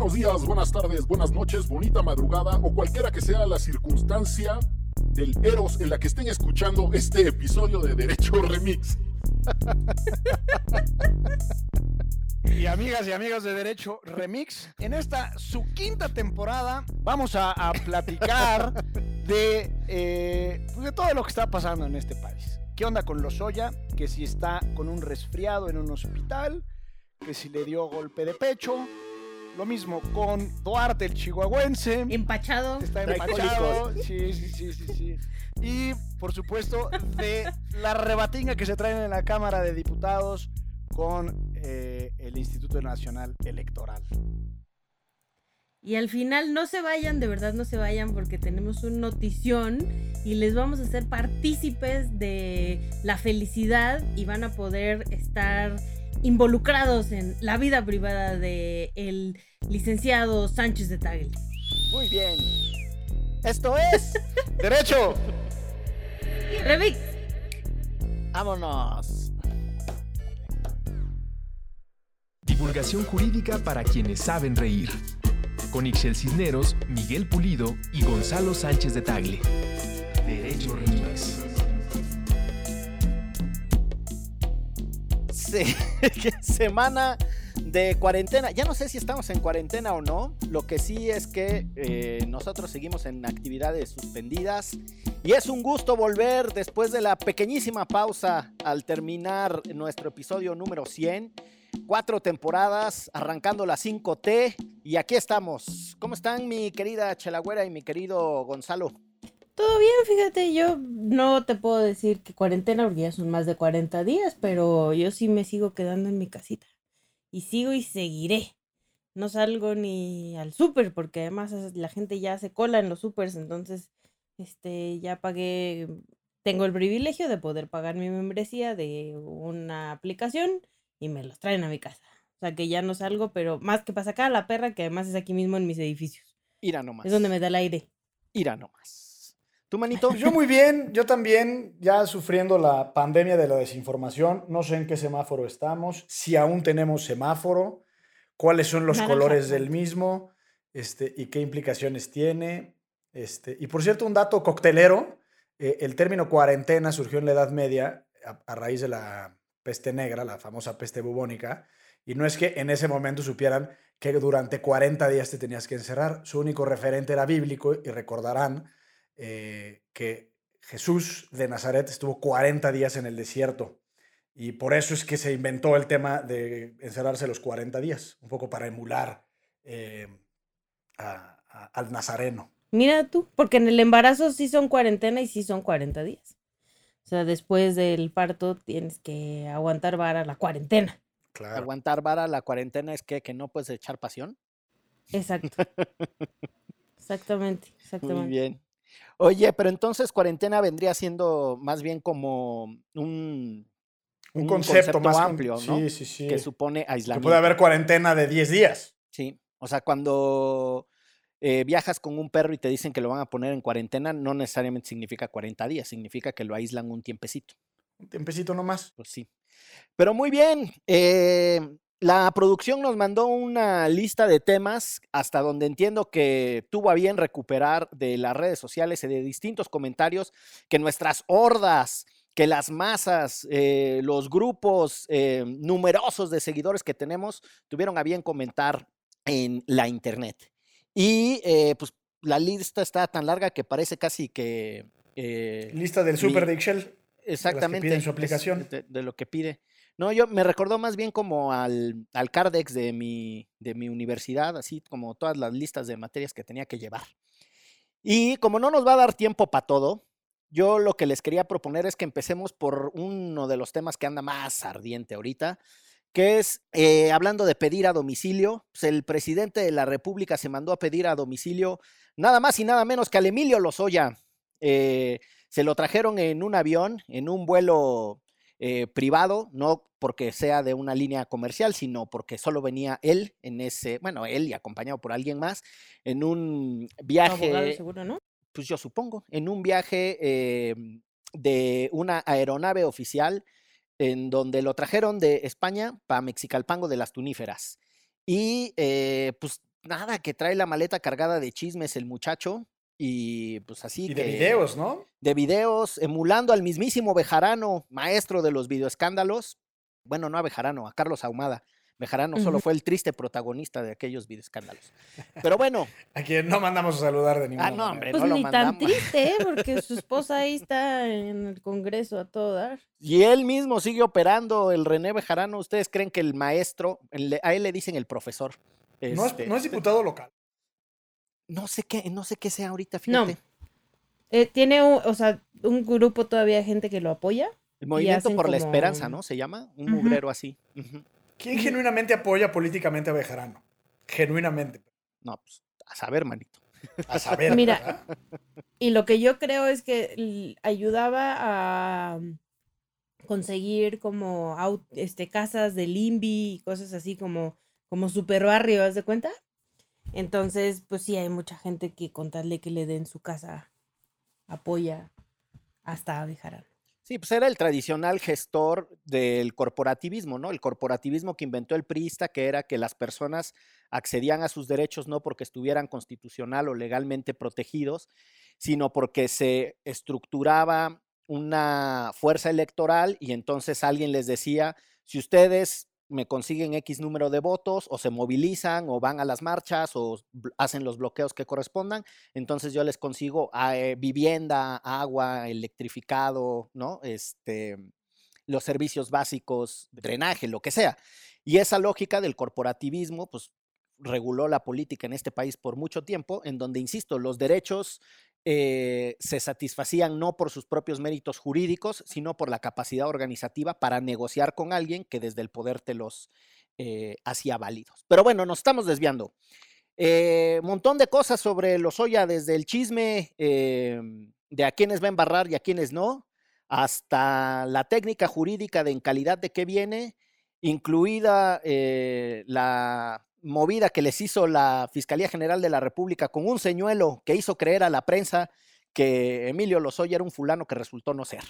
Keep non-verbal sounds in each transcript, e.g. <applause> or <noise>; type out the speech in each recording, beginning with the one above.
Buenos días, buenas tardes, buenas noches, bonita madrugada o cualquiera que sea la circunstancia del Eros en la que estén escuchando este episodio de Derecho Remix. Y amigas y amigos de Derecho Remix, en esta su quinta temporada vamos a, a platicar de, eh, pues de todo lo que está pasando en este país. ¿Qué onda con Lozoya? Que si está con un resfriado en un hospital, que si le dio golpe de pecho. Lo mismo con Duarte, el chihuahuense. Empachado. Está empachado. Sí, sí, sí, sí, sí. Y, por supuesto, de la rebatinga que se traen en la Cámara de Diputados con eh, el Instituto Nacional Electoral. Y al final no se vayan, de verdad no se vayan porque tenemos un notición y les vamos a hacer partícipes de la felicidad y van a poder estar involucrados en la vida privada de el licenciado Sánchez de Tagle. Muy bien. Esto es <laughs> Derecho. Remix. Vámonos. Divulgación jurídica para quienes saben reír. Con Ixel Cisneros, Miguel Pulido y Gonzalo Sánchez de Tagle. Derecho Remix. <laughs> Se- semana de cuarentena. Ya no sé si estamos en cuarentena o no. Lo que sí es que eh, nosotros seguimos en actividades suspendidas. Y es un gusto volver después de la pequeñísima pausa al terminar nuestro episodio número 100. Cuatro temporadas, arrancando la 5T. Y aquí estamos. ¿Cómo están mi querida Chelagüera y mi querido Gonzalo? Todo bien, fíjate, yo no te puedo decir que cuarentena porque ya son más de 40 días, pero yo sí me sigo quedando en mi casita. Y sigo y seguiré. No salgo ni al súper porque además la gente ya se cola en los súpers, entonces este ya pagué, tengo el privilegio de poder pagar mi membresía de una aplicación y me los traen a mi casa. O sea que ya no salgo, pero más que pasa acá la perra, que además es aquí mismo en mis edificios. Ira nomás. Es donde me da el aire. Ira nomás. ¿Tú, manito? Yo muy bien, yo también, ya sufriendo la pandemia de la desinformación. No sé en qué semáforo estamos, si aún tenemos semáforo, cuáles son los Naranja. colores del mismo este, y qué implicaciones tiene. Este, y por cierto, un dato coctelero, eh, el término cuarentena surgió en la Edad Media a, a raíz de la peste negra, la famosa peste bubónica, y no es que en ese momento supieran que durante 40 días te tenías que encerrar, su único referente era bíblico y recordarán eh, que Jesús de Nazaret estuvo 40 días en el desierto. Y por eso es que se inventó el tema de encerrarse los 40 días, un poco para emular eh, a- a- al nazareno. Mira tú, porque en el embarazo sí son cuarentena y sí son 40 días. O sea, después del parto tienes que aguantar vara la cuarentena. Claro. Aguantar vara la cuarentena es que, que no puedes echar pasión. Exacto. <laughs> Exactamente, Muy exactamente. bien. Oye, pero entonces cuarentena vendría siendo más bien como un, Un, un concepto, concepto más amplio, ¿no? Sí, sí, sí. que supone Que aislamiento. puede haber cuarentena de 10 días. Sí, o sea, cuando eh, viajas con un perro y te dicen que lo van a poner en cuarentena, no necesariamente significa 40 días, significa que lo aíslan un tiempecito. Un tiempecito nomás. Pues sí. Pero muy bien. eh, la producción nos mandó una lista de temas hasta donde entiendo que tuvo a bien recuperar de las redes sociales y de distintos comentarios que nuestras hordas, que las masas, eh, los grupos eh, numerosos de seguidores que tenemos tuvieron a bien comentar en la internet. Y eh, pues la lista está tan larga que parece casi que... eh, Lista del Super de Excel. Exactamente. su aplicación. De, de lo que pide. No, yo me recordó más bien como al, al Cardex de mi, de mi universidad, así como todas las listas de materias que tenía que llevar. Y como no nos va a dar tiempo para todo, yo lo que les quería proponer es que empecemos por uno de los temas que anda más ardiente ahorita, que es eh, hablando de pedir a domicilio. Pues el presidente de la República se mandó a pedir a domicilio nada más y nada menos que al Emilio Lozoya. Eh, se lo trajeron en un avión, en un vuelo eh, privado, no porque sea de una línea comercial, sino porque solo venía él en ese, bueno, él y acompañado por alguien más, en un Abogado viaje, seguro, ¿no? pues yo supongo, en un viaje eh, de una aeronave oficial en donde lo trajeron de España para Mexicalpango de las Tuníferas. Y eh, pues nada, que trae la maleta cargada de chismes el muchacho. Y pues así. Y de videos, ¿no? De videos, emulando al mismísimo Bejarano, maestro de los videoescándalos. Bueno, no a Bejarano, a Carlos Ahumada. Bejarano solo fue el triste protagonista de aquellos videoescándalos. Pero bueno, <laughs> A quien no mandamos a saludar de ninguna Ah, no, manera. hombre. Pues no lo ni tan mandamos. triste, ¿eh? Porque su <laughs> esposa ahí está en el Congreso a todo dar. y él mismo sigue operando, el René Bejarano. ¿Ustedes creen que el maestro, el- a él le dicen el profesor? No es, este, no es <laughs> diputado local. No sé qué, no sé qué sea ahorita, No. fíjate. Eh, tiene, un, o sea, un grupo todavía de gente que lo apoya. El Movimiento por la como- Esperanza, ¿no? Se llama, un Ujú. mugrero así. ¿Quién genuinamente apoya políticamente a Bejarano? Genuinamente. No, pues a saber, manito. A saber. Mira, ¿verdad? Y lo que yo creo es que ayudaba a mm, conseguir como este, casas de Limbi y cosas así como, como super barrio, ¿haz de cuenta? Entonces, pues sí, hay mucha gente que con tal de que le den su casa apoya hasta a Bejarano. Sí, pues era el tradicional gestor del corporativismo, ¿no? El corporativismo que inventó el priista, que era que las personas accedían a sus derechos no porque estuvieran constitucional o legalmente protegidos, sino porque se estructuraba una fuerza electoral y entonces alguien les decía, si ustedes me consiguen X número de votos o se movilizan o van a las marchas o hacen los bloqueos que correspondan, entonces yo les consigo ah, eh, vivienda, agua, electrificado, ¿no? Este, los servicios básicos, drenaje, lo que sea. Y esa lógica del corporativismo, pues reguló la política en este país por mucho tiempo, en donde, insisto, los derechos eh, se satisfacían no por sus propios méritos jurídicos, sino por la capacidad organizativa para negociar con alguien que desde el poder te los eh, hacía válidos. Pero bueno, nos estamos desviando. Eh, montón de cosas sobre Lozoya, desde el chisme eh, de a quienes va a embarrar y a quienes no, hasta la técnica jurídica de en calidad de qué viene, incluida eh, la movida que les hizo la Fiscalía General de la República con un señuelo que hizo creer a la prensa que Emilio Lozoya era un fulano que resultó no ser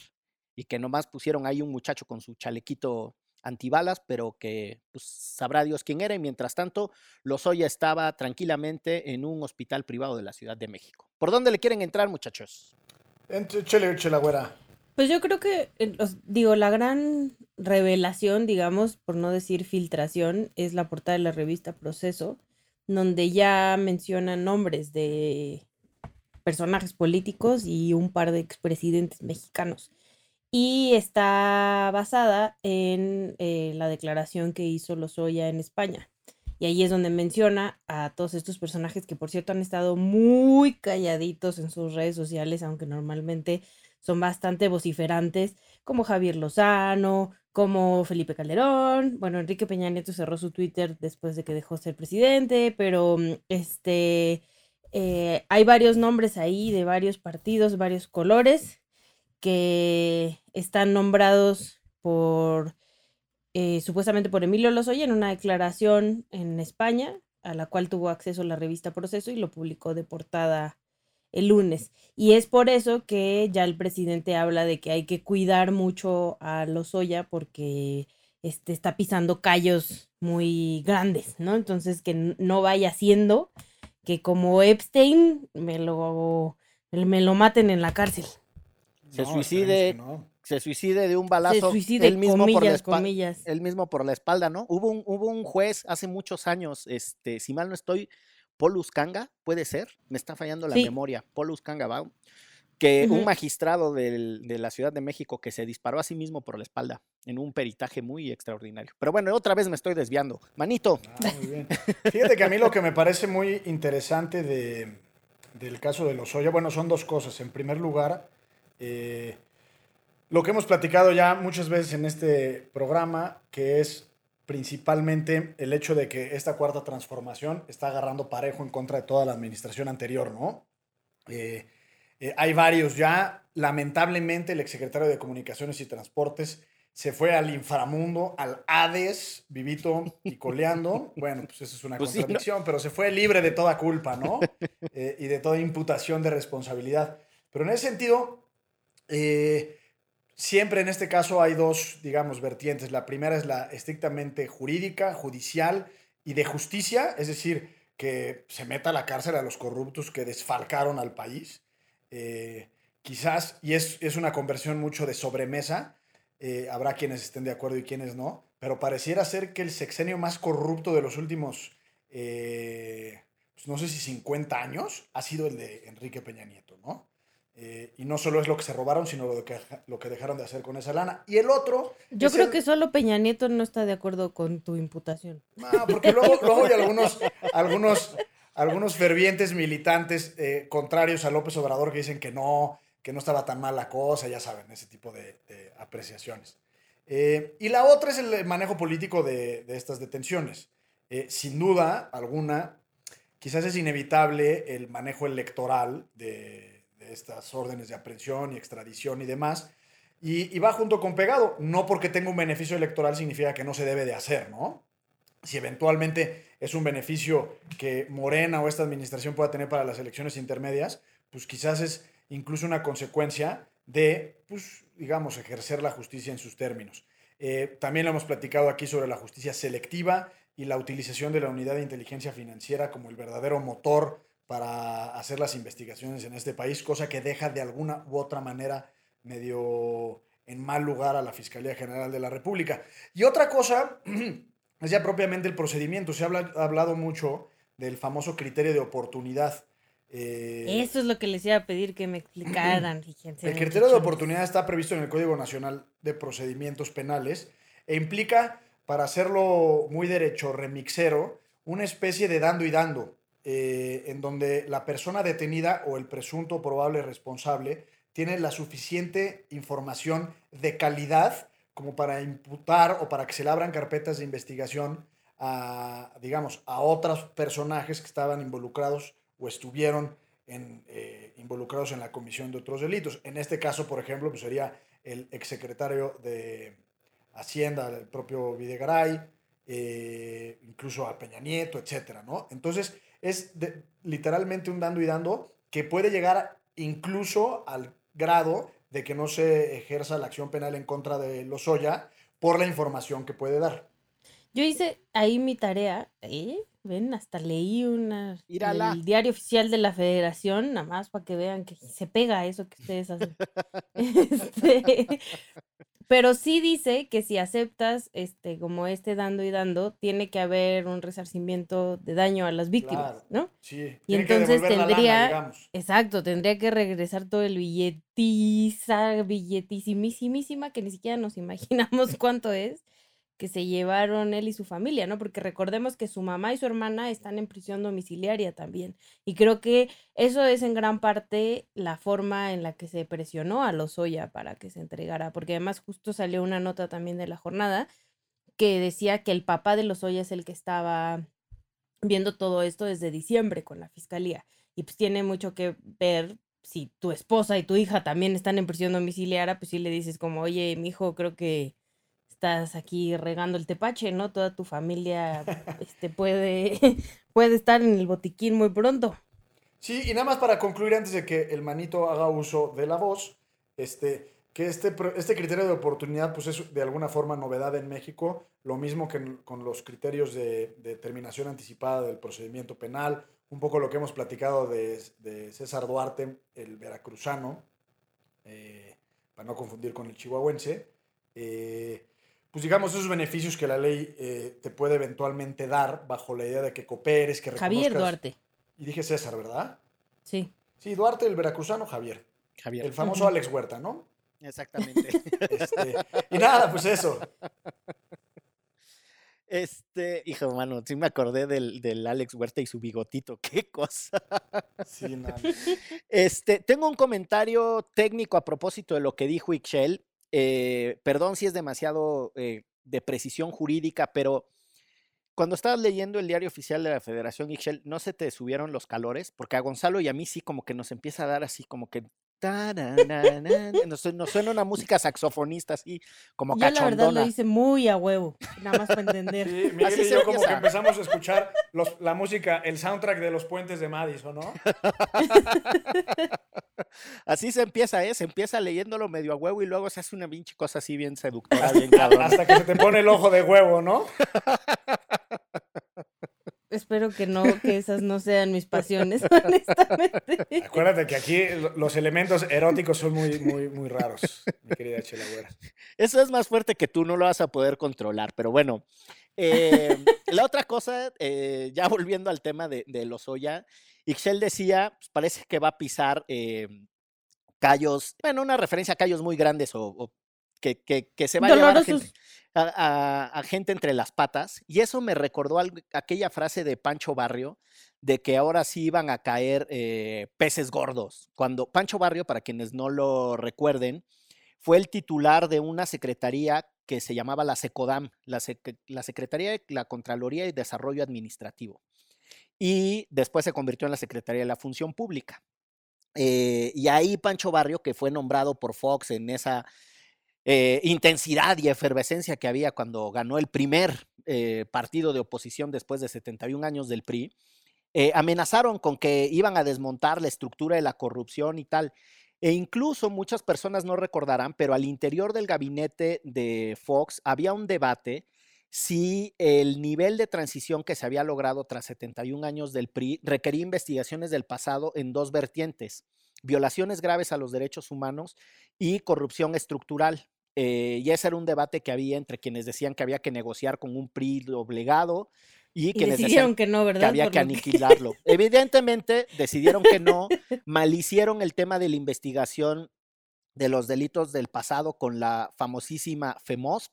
y que nomás pusieron ahí un muchacho con su chalequito antibalas, pero que pues, sabrá Dios quién era y mientras tanto Lozoya estaba tranquilamente en un hospital privado de la Ciudad de México. ¿Por dónde le quieren entrar, muchachos? Entre- Chele, chela, güera. Pues yo creo que, eh, digo, la gran revelación, digamos, por no decir filtración, es la portada de la revista Proceso, donde ya mencionan nombres de personajes políticos y un par de expresidentes mexicanos. Y está basada en eh, la declaración que hizo Lozoya en España. Y ahí es donde menciona a todos estos personajes que, por cierto, han estado muy calladitos en sus redes sociales, aunque normalmente son bastante vociferantes, como Javier Lozano, como Felipe Calderón. Bueno, Enrique Peña Nieto cerró su Twitter después de que dejó ser presidente, pero mm, este eh, hay varios nombres ahí de varios partidos, varios colores, que están nombrados por eh, supuestamente por Emilio Lozoya en una declaración en España, a la cual tuvo acceso la revista Proceso y lo publicó de portada el lunes. Y es por eso que ya el presidente habla de que hay que cuidar mucho a Lozoya porque este, está pisando callos muy grandes, ¿no? Entonces que no vaya haciendo que como Epstein me lo, me lo maten en la cárcel. Se No, suicide, no. se suicide de un Se balazo suicide, él mismo por la comillas, espalda. comillas. él mismo por la espalda, ¿no? Hubo un, hubo un juez hace muchos años, este, si mal no estoy, Polus Kanga, puede ser, me está fallando la Sí. memoria, Polus Kanga, ¿va? que un magistrado del- de la Ciudad de México que se disparó a sí mismo por la espalda en un peritaje muy extraordinario. Pero bueno, otra vez me estoy desviando. Manito, Ah, muy bien. Fíjate que a mí lo que me parece muy interesante de, del caso de Lozoya, bueno, son dos cosas. En primer lugar, eh, lo que hemos platicado ya muchas veces en este programa, que es principalmente el hecho de que esta cuarta transformación está agarrando parejo en contra de toda la administración anterior, ¿no? Eh, eh, hay varios ya. Lamentablemente, el exsecretario de Comunicaciones y Transportes se fue al inframundo, al Hades, vivito y coleando. <laughs> Bueno, pues eso es una Pues sí, ¿no? contradicción, pero se fue libre de toda culpa, ¿no? <laughs> Eh, y de toda imputación de responsabilidad. Pero en ese sentido, eh, siempre en este caso hay dos, digamos, vertientes. La primera es la estrictamente jurídica, judicial y de justicia, es decir, que se meta a la cárcel a los corruptos que desfalcaron al país. Eh, quizás, y es, es, una conversión mucho de sobremesa, eh, habrá quienes estén de acuerdo y quienes no, pero pareciera ser que el sexenio más corrupto de los últimos, eh, pues no sé si 50 años, ha sido el de Enrique Peña Nieto, ¿no? Eh, y no solo es lo que se robaron, sino lo que, lo que dejaron de hacer con esa lana. Y el otro... Yo creo que solo Peña Nieto no está de acuerdo con tu imputación. Ah, porque luego, <laughs> luego hay algunos, algunos, algunos fervientes militantes eh, contrarios a López Obrador que dicen que no, que no estaba tan mal la cosa, ya saben, ese tipo de, de apreciaciones. Eh, y la otra es el manejo político de, de estas detenciones. Eh, sin duda alguna, quizás es inevitable el manejo electoral de estas órdenes de aprehensión y extradición y demás. Y, y, va junto con pegado. No porque tenga un beneficio electoral significa que no se debe de hacer, ¿no? Si eventualmente es un beneficio que Morena o esta administración pueda tener para las elecciones intermedias, pues quizás es incluso una consecuencia de, pues, digamos, ejercer la justicia en sus términos. Eh, también lo hemos platicado aquí sobre la justicia selectiva y la utilización de la unidad de inteligencia financiera como el verdadero motor para hacer las investigaciones en este país, cosa que deja de alguna u otra manera medio en mal lugar a la Fiscalía General de la República. Y otra cosa <clears throat> es ya propiamente el procedimiento. Se ha hablado mucho del famoso criterio de oportunidad. Eh, Eso es lo que les iba a pedir que me explicaran. <clears throat> el criterio de oportunidad está previsto en el Código Nacional de Procedimientos Penales e implica, para hacerlo muy derecho remixero, una especie de dando y dando eh, en donde la persona detenida o el presunto probable responsable tiene la suficiente información de calidad como para imputar o para que se le abran carpetas de investigación a, digamos, a otros personajes que estaban involucrados o estuvieron eh, involucrados en la comisión de otros delitos. En este caso, por ejemplo, pues sería el exsecretario de Hacienda, el propio Videgaray, eh, incluso a Peña Nieto, etcétera, ¿no? Entonces, es literalmente un dando y dando que puede llegar incluso al grado de que no se ejerza la acción penal en contra de Lozoya por la información que puede dar. Yo hice ahí mi tarea, ¿eh? Ven, hasta leí una, el diario oficial de la federación, nada más para que vean que se pega eso que ustedes hacen. <laughs> este, pero sí dice que si aceptas este como este dando y dando, tiene que haber un resarcimiento de daño a las víctimas, ¿no? Sí. Y entonces tendría, exacto, tendría que regresar todo el billetiza, billetísimísimísima, que ni siquiera nos <laughs> imaginamos cuánto es que se llevaron él y su familia, ¿no? Porque recordemos que su mamá y su hermana están en prisión domiciliaria también. Y creo que eso es en gran parte la forma en la que se presionó a Lozoya para que se entregara, porque además justo salió una nota también de la jornada que decía que el papá de Lozoya es el que estaba viendo todo esto desde diciembre con la fiscalía. Y pues tiene mucho que ver si tu esposa y tu hija también están en prisión domiciliaria, pues sí le dices como, oye, mi hijo, creo que estás aquí regando el tepache, ¿no? Toda tu familia <laughs> este, puede, <laughs> puede estar en el botiquín muy pronto. Sí, y nada más para concluir antes de que el manito haga uso de la voz, este, que este, este criterio de oportunidad pues es de alguna forma novedad en México, lo mismo que con los criterios de, determinación anticipada del procedimiento penal, un poco lo que hemos platicado de, de César Duarte, el veracruzano, eh, para no confundir con el chihuahuense. Eh, pues digamos, esos beneficios que la ley eh, te puede eventualmente dar bajo la idea de que cooperes, que reconozcas. Javier Duarte. Y dije César, ¿verdad? Sí. Sí, Duarte, el veracruzano, Javier. Javier. El famoso Alex Huerta, ¿no? Exactamente. <laughs> Este, y nada, pues eso. Este, hijo mano, sí me acordé del, del, Alex Huerta y su bigotito, <laughs> qué cosa. Sí, nada. Este, tengo un comentario técnico a propósito de lo que dijo Ixchel. Eh, perdón si es demasiado eh, de precisión jurídica, pero cuando estabas leyendo el diario oficial de la Federación Ixchel, ¿no se te subieron los calores? Porque a Gonzalo y a mí sí como que nos empieza a dar así como que nos, nos, suena una música saxofonista así, como Yo la verdad lo hice muy a huevo, nada más para entender. Sí, Miguel así y yo como que empezamos a escuchar los, la música, el soundtrack de los puentes de Madison, ¿no? así se empieza, ¿eh? Se empieza leyéndolo medio a huevo y luego se hace una pinche cosa así bien seductora, bien cabrón. Hasta que se te pone el ojo de huevo, ¿no? <laughs> espero que no, que esas no sean mis pasiones, <laughs> honestamente. Acuérdate que aquí lo- los elementos eróticos son muy, muy, muy raros, mi querida Chela Güera. Eso es más fuerte que tú, no lo vas a poder controlar. Pero bueno, eh, la otra cosa, eh, ya volviendo al tema de, de Lozoya, Ixchel decía, pues, parece que va a pisar eh, callos, bueno, una referencia a callos muy grandes o, o que, que- que se va a llevar a gente, Dolorosos. a- a- a gente entre las patas. Y eso me recordó aquella frase de Pancho Barrio, de que ahora sí iban a caer eh, peces gordos. Cuando Pancho Barrio, para quienes no lo recuerden, fue el titular de una secretaría que se llamaba la SECODAM, la, Sec- la Secretaría de la Contraloría y Desarrollo Administrativo. Y después se convirtió en la Secretaría de la Función Pública. Eh, y ahí Pancho Barrio, que fue nombrado por Fox en esa eh, intensidad y efervescencia que había cuando ganó el primer eh, partido de oposición después de 71 años del PRI, eh, amenazaron con que iban a desmontar la estructura de la corrupción y tal. E incluso muchas personas no recordarán, pero al interior del gabinete de Fox había un debate si el nivel de transición que se había logrado tras 71 años del PRI requería investigaciones del pasado en dos vertientes, violaciones graves a los derechos humanos y corrupción estructural. Eh, y ese era un debate que había entre quienes decían que había que negociar con un PRI doblegado y Y quienes decían que no, ¿verdad? que había Por que lo que- aniquilarlo. <laughs> Evidentemente decidieron que no, <laughs> malhicieron el tema de la investigación de los delitos del pasado con la famosísima FEMOSP,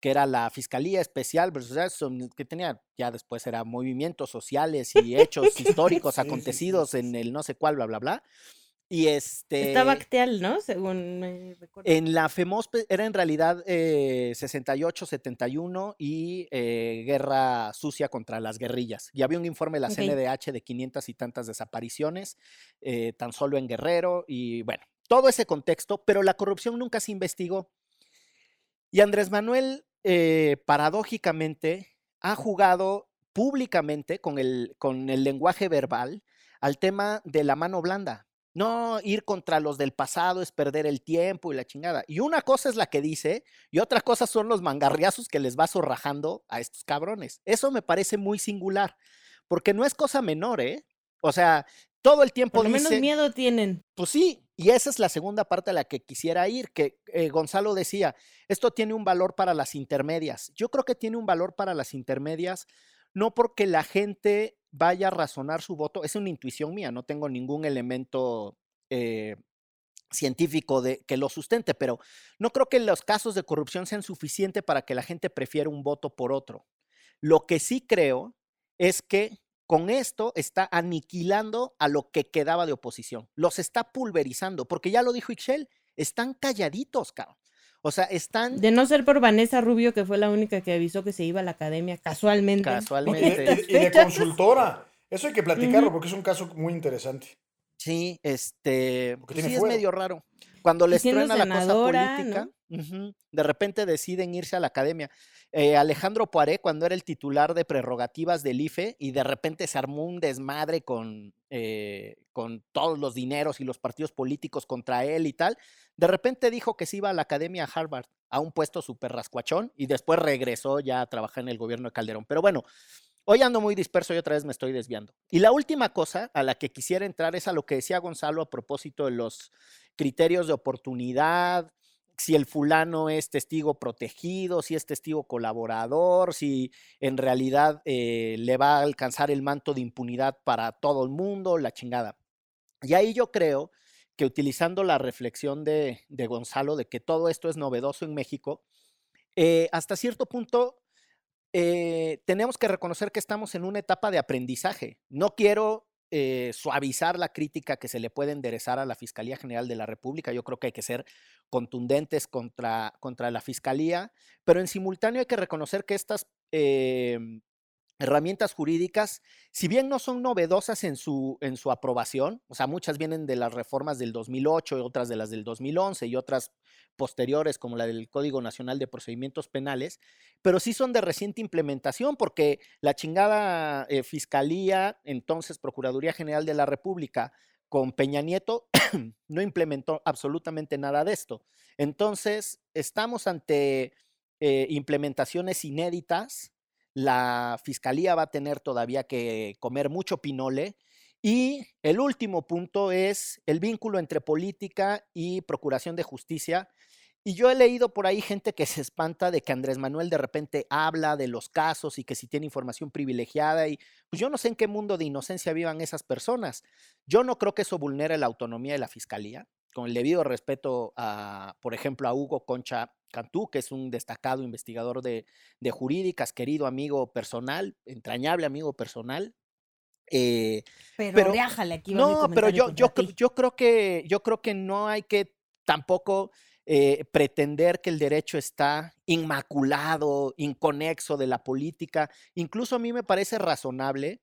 que era la Fiscalía Especial versus Jackson, que tenía, ya después era movimientos sociales y hechos <laughs> históricos acontecidos en el no sé cuál, bla, bla, bla. Y este... Estaba Acteal, ¿no? Según me recuerdo. En la FEMOSP era en realidad eh, 68, 71 y eh, guerra sucia contra las guerrillas. Y había un informe de la. CNDH de 500 y tantas desapariciones, eh, tan solo en Guerrero, y bueno, todo ese contexto, pero la corrupción nunca se investigó. Y Andrés Manuel, eh, paradójicamente, ha jugado públicamente con el, con el lenguaje verbal al tema de la mano blanda. No, ir contra los del pasado es perder el tiempo y la chingada. Y una cosa es la que dice, y otra cosa son los mangarriazos que les va zorrajando a estos cabrones. Eso me parece muy singular, porque no es cosa menor, ¿eh? O sea, todo el tiempo Por lo menos miedo tienen. pues sí, y esa es la segunda parte a la que quisiera ir, que eh, Gonzalo decía, esto tiene un valor para las intermedias. Yo creo que tiene un valor para las intermedias, no porque la gente vaya a razonar su voto, es una intuición mía, no tengo ningún elemento eh, científico de, que lo sustente, pero no creo que los casos de corrupción sean suficientes para que la gente prefiera un voto por otro. Lo que sí creo es que con esto está aniquilando a lo que quedaba de oposición. Los está pulverizando, porque ya lo dijo Ixchel, están calladitos, cabrón. O sea, están De no ser por Vanessa Rubio, que fue la única que avisó que se iba a la academia casualmente. Y, casualmente. y de consultora. Eso hay que platicarlo porque es un caso muy interesante. Sí, este, Porque tiene sí es medio raro. Cuando les truena la cosa senadora, de repente deciden irse a la academia. Eh, Alejandro Poiré, cuando era el titular de prerrogativas del IFE, y de repente se armó un desmadre con, eh, con todos los dineros y los partidos políticos contra él y tal, de repente dijo que se iba a la academia Harvard, a un puesto súper rascuachón, y después regresó ya a trabajar en el gobierno de Calderón. Pero bueno, Hoy ando muy disperso y otra vez me estoy desviando. Y la última cosa a la que quisiera entrar es a lo que decía Gonzalo a propósito de los criterios de oportunidad, si el fulano es testigo protegido, si es testigo colaborador, si en realidad eh, le va a alcanzar el manto de impunidad para todo el mundo, la chingada. Y ahí yo creo que utilizando la reflexión de, de Gonzalo de que todo esto es novedoso en México, eh, hasta cierto punto eh, tenemos que reconocer que estamos en una etapa de aprendizaje. No quiero eh, suavizar la crítica que se le puede enderezar a la Fiscalía General de la República. Yo creo que hay que ser contundentes contra, contra la Fiscalía, pero en simultáneo hay que reconocer que estas eh, herramientas jurídicas, si bien no son novedosas en su, en su aprobación, o sea, muchas vienen de las reformas del 2008, otras de las del 2011 y otras posteriores como la del Código Nacional de Procedimientos Penales, pero sí son de reciente implementación porque la chingada eh, Fiscalía, entonces Procuraduría General de la República, con Peña Nieto, <clears throat> no implementó absolutamente nada de esto. Entonces, estamos ante eh, implementaciones inéditas La fiscalía va a tener todavía que comer mucho pinole. Y el último punto es el vínculo entre política y procuración de justicia. Y yo he leído por ahí gente que se espanta de que Andrés Manuel de repente habla de los casos y que si tiene información privilegiada y pues yo no sé en qué mundo de inocencia vivan esas personas. Yo no creo que eso vulnere la autonomía de la fiscalía, con el debido respeto a, por ejemplo, a Hugo Concha Cantú, que es un destacado investigador de, jurídicas, querido amigo personal, entrañable amigo personal. Eh, pero, aquí no, pero yo, yo, yo creo que yo creo que no hay que tampoco eh, pretender que el derecho está inmaculado, inconexo de la política. Incluso a mí me parece razonable,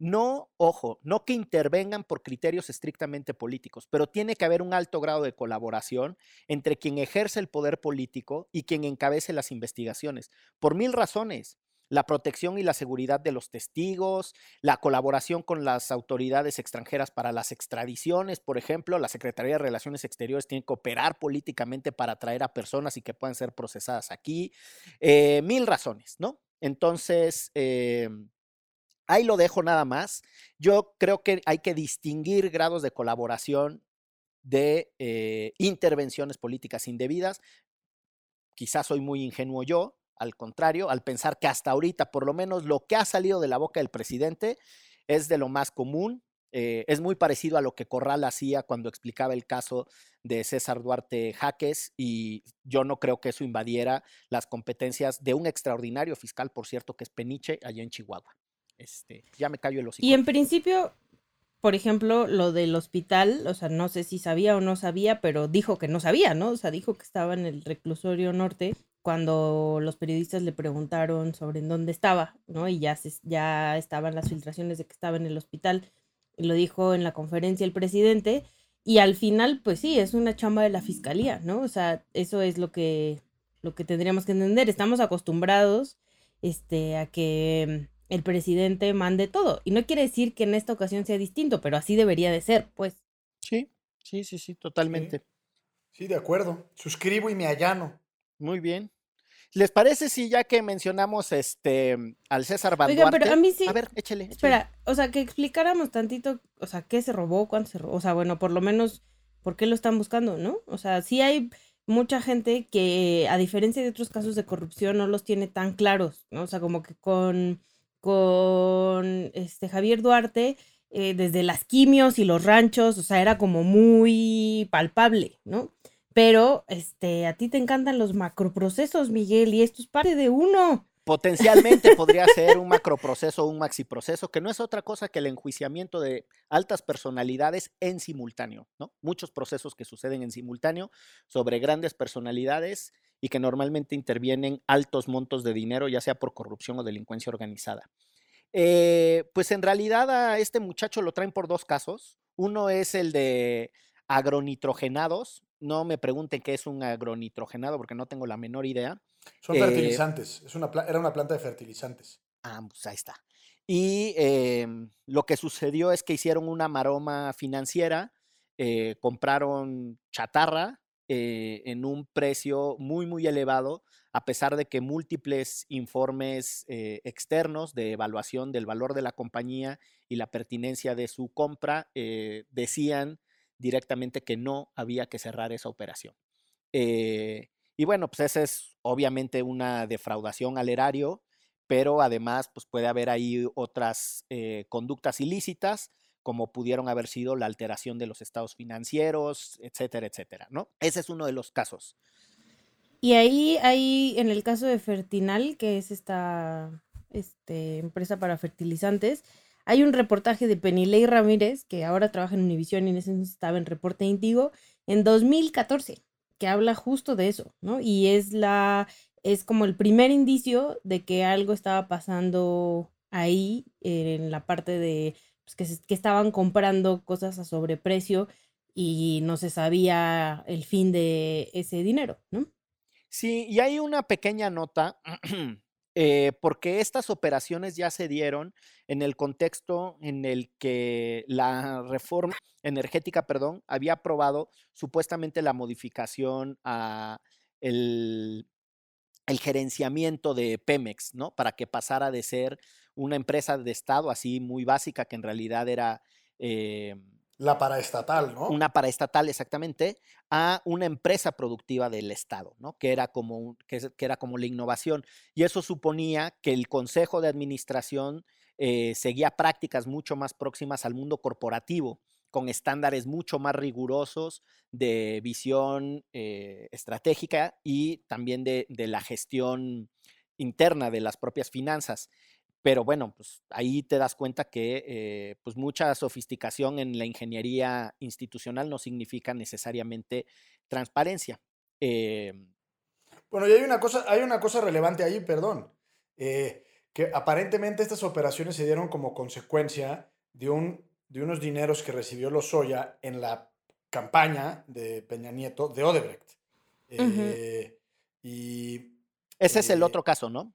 no, ojo, no que intervengan por criterios estrictamente políticos, pero tiene que haber un alto grado de colaboración entre quien ejerce el poder político y quien encabece las investigaciones, por mil razones la protección y la seguridad de los testigos, la colaboración con las autoridades extranjeras para las extradiciones, por ejemplo, la Secretaría de Relaciones Exteriores tiene que operar políticamente para atraer a personas y que puedan ser procesadas aquí, eh, mil razones, ¿no? Entonces, eh, ahí lo dejo nada más. Yo creo que hay que distinguir grados de colaboración de eh, intervenciones políticas indebidas. Quizás soy muy ingenuo yo, al contrario, al pensar que hasta ahorita, por lo menos lo que ha salido de la boca del presidente es de lo más común. Eh, es muy parecido a lo que Corral hacía cuando explicaba el caso de César Duarte Jaques y yo no creo que eso invadiera las competencias de un extraordinario fiscal, por cierto, que es Peniche, allá en Chihuahua. Este, ya me callo el hocico. Y en principio, por ejemplo, lo del hospital, o sea, no sé si sabía o no sabía, pero dijo que no sabía, ¿no? O sea, dijo que estaba en el reclusorio norte cuando los periodistas le preguntaron sobre en dónde estaba, ¿no? Y ya, ya estaban las filtraciones de que estaba en el hospital, lo dijo en la conferencia el presidente, y al final, pues sí, es una chamba de la fiscalía, ¿no? O sea, eso es lo que, lo que tendríamos que entender. Estamos acostumbrados este, a que el presidente mande todo, y no quiere decir que en esta ocasión sea distinto, pero así debería de ser, pues. Sí, sí, sí, sí, totalmente. sí de acuerdo. Suscribo y me allano. Muy bien. ¿Les parece si ya que mencionamos este al César Van Oiga, pero a mí sí. A ver, échele, Espera, o sea, que explicáramos tantito, o sea, qué se robó, cuánto se robó, o sea, bueno, por lo menos por qué lo están buscando, ¿no? O sea, sí hay mucha gente que a diferencia de otros casos de corrupción no los tiene tan claros, ¿no? O sea, como que con con este Javier Duarte eh, desde las quimios y los ranchos, o sea, era como muy palpable, ¿no? Pero este, a ti te encantan los macroprocesos, Miguel, y esto es parte de uno. Potencialmente podría ser un macroproceso o un maxiproceso, que no es otra cosa que el enjuiciamiento de altas personalidades en simultáneo, ¿no? Muchos procesos que suceden en simultáneo sobre grandes personalidades y que normalmente intervienen altos montos de dinero, ya sea por corrupción o delincuencia organizada. Eh, pues en realidad a este muchacho lo traen por dos casos. Uno es el de agronitrogenados, no me pregunten qué es un agronitrogenado porque no tengo la menor idea. Son eh, fertilizantes, es una, era una planta de fertilizantes. Ah, pues ahí está. Y em, lo que sucedió es que hicieron una maroma financiera, eh, compraron chatarra eh, en un precio muy, muy elevado, a pesar de que múltiples informes externos de evaluación del valor de la compañía y la pertinencia de su compra decían directamente que no había que cerrar esa operación. Eh, y bueno, pues esa es obviamente una defraudación al erario, pero además pues puede haber ahí otras eh, conductas ilícitas como pudieron haber sido la alteración de los estados financieros, etcétera, etcétera, ¿no? Ese es uno de los casos. Y ahí, ahí en el caso de Fertinal, que es esta este, empresa para fertilizantes, hay un reportaje de Penilei Ramírez, que ahora trabaja en Univision y en ese entonces estaba en Reporte Indigo, en 2014, que habla justo de eso, ¿no? Y es la, es como el primer indicio de que algo estaba pasando ahí en la parte de pues, que, que estaban comprando cosas a sobreprecio y no se sabía el fin de ese dinero, ¿no? Sí, y hay una pequeña nota <clears throat> Eh, porque estas operaciones ya se dieron en el contexto en el que la reforma energética, perdón, había aprobado supuestamente la modificación a el, gerenciamiento de Pemex, ¿no? Para que pasara de ser una empresa de Estado así muy básica, que en realidad era... eh, La paraestatal, ¿no? una paraestatal exactamente, a una empresa productiva del Estado, ¿no? Que era como, un- que, era como la innovación. Y eso suponía que el Consejo de Administración eh, seguía prácticas mucho más próximas al mundo corporativo, con estándares mucho más rigurosos de visión eh, estratégica y también de, de la gestión interna de las propias finanzas. Pero bueno, pues ahí te das cuenta que eh, pues mucha sofisticación en la ingeniería institucional no significa necesariamente transparencia. Eh, Bueno, y hay una cosa, hay una cosa relevante ahí, perdón. eh, que aparentemente estas operaciones se dieron como consecuencia de, un, de unos dineros que recibió Lozoya en la campaña de Peña Nieto de Odebrecht. Eh, Y ese es el otro caso, ¿no?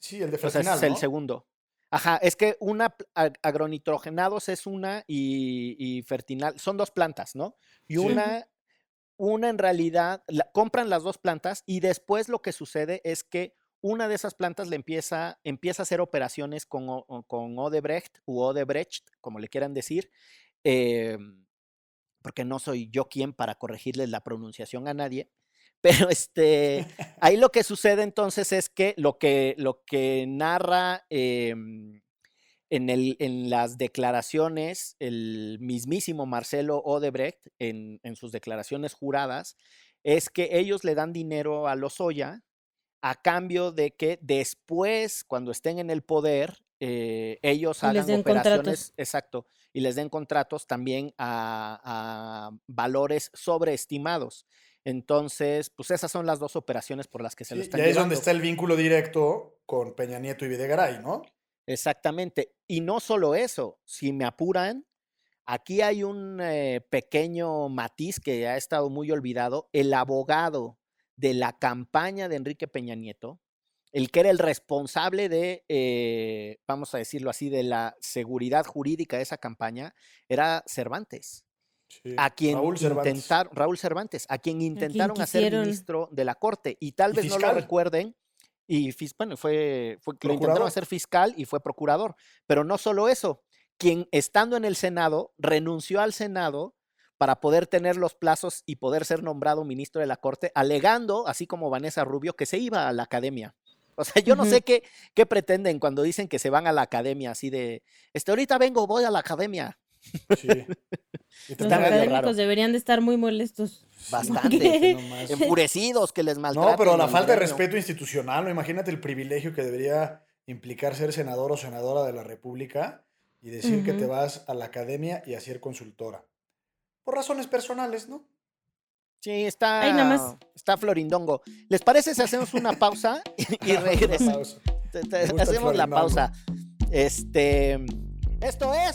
Sí, el de O sea, es el segundo. Ajá, es que una agronitrogenados es una y, y fertinal, son dos plantas, ¿no? Y Sí. una, una en realidad, la- compran las dos plantas y después lo que sucede es que una de esas plantas le empieza, empieza a hacer operaciones con, con Odebrecht u Odebrecht, como le quieran decir, em, porque no soy yo quien para corregirles la pronunciación a nadie, pero este, ahí lo que sucede entonces es que lo que, lo que narra em, en, el, en las declaraciones el mismísimo Marcelo Odebrecht, en, en sus declaraciones juradas, es que ellos le dan dinero a Lozoya a cambio de que después, cuando estén en el poder, eh, ellos hagan den operaciones, contratos. exacto, y les den contratos también a, a valores sobreestimados. Entonces, pues esas son las dos operaciones por las que se lo Sí, están y ahí es donde está el vínculo directo con Peña Nieto y Videgaray, ¿no? Exactamente. Y no solo eso, si me apuran, aquí hay un eh, pequeño matiz que ha estado muy olvidado. El abogado de la campaña de Enrique Peña Nieto, el que era el responsable de, eh, vamos a decirlo así, de la seguridad jurídica de esa campaña, era Cervantes. Sí, A quien Raúl Cervantes. intentaron, Raúl Cervantes, a quien intentaron hacer ministro de la corte. Y tal Y vez no lo recuerden. Y bueno, fue, fue lo intentaron hacer fiscal y fue procurador. Pero no solo eso, quien estando en el Senado renunció al Senado para poder tener los plazos y poder ser nombrado ministro de la Corte, alegando, así como Vanessa Rubio, que se iba a la academia. O sea, yo no sé qué, qué pretenden cuando dicen que se van a la academia, así de, este, ahorita vengo, voy a la academia. Sí. Y Los académicos raro. deberían de estar muy molestos. Bastante. Enfurecidos que les maltratan. No, pero la falta de respeto institucional, ¿no? Imagínate el privilegio que debería implicar ser senador o senadora de la República y decir que te vas a la academia y a ser consultora. Por razones personales, ¿no? Sí, está, Ay, nada más. está florindongo. ¿Les parece si hacemos una pausa y <laughs> Una regresamos? Hacemos la pausa. Este, esto es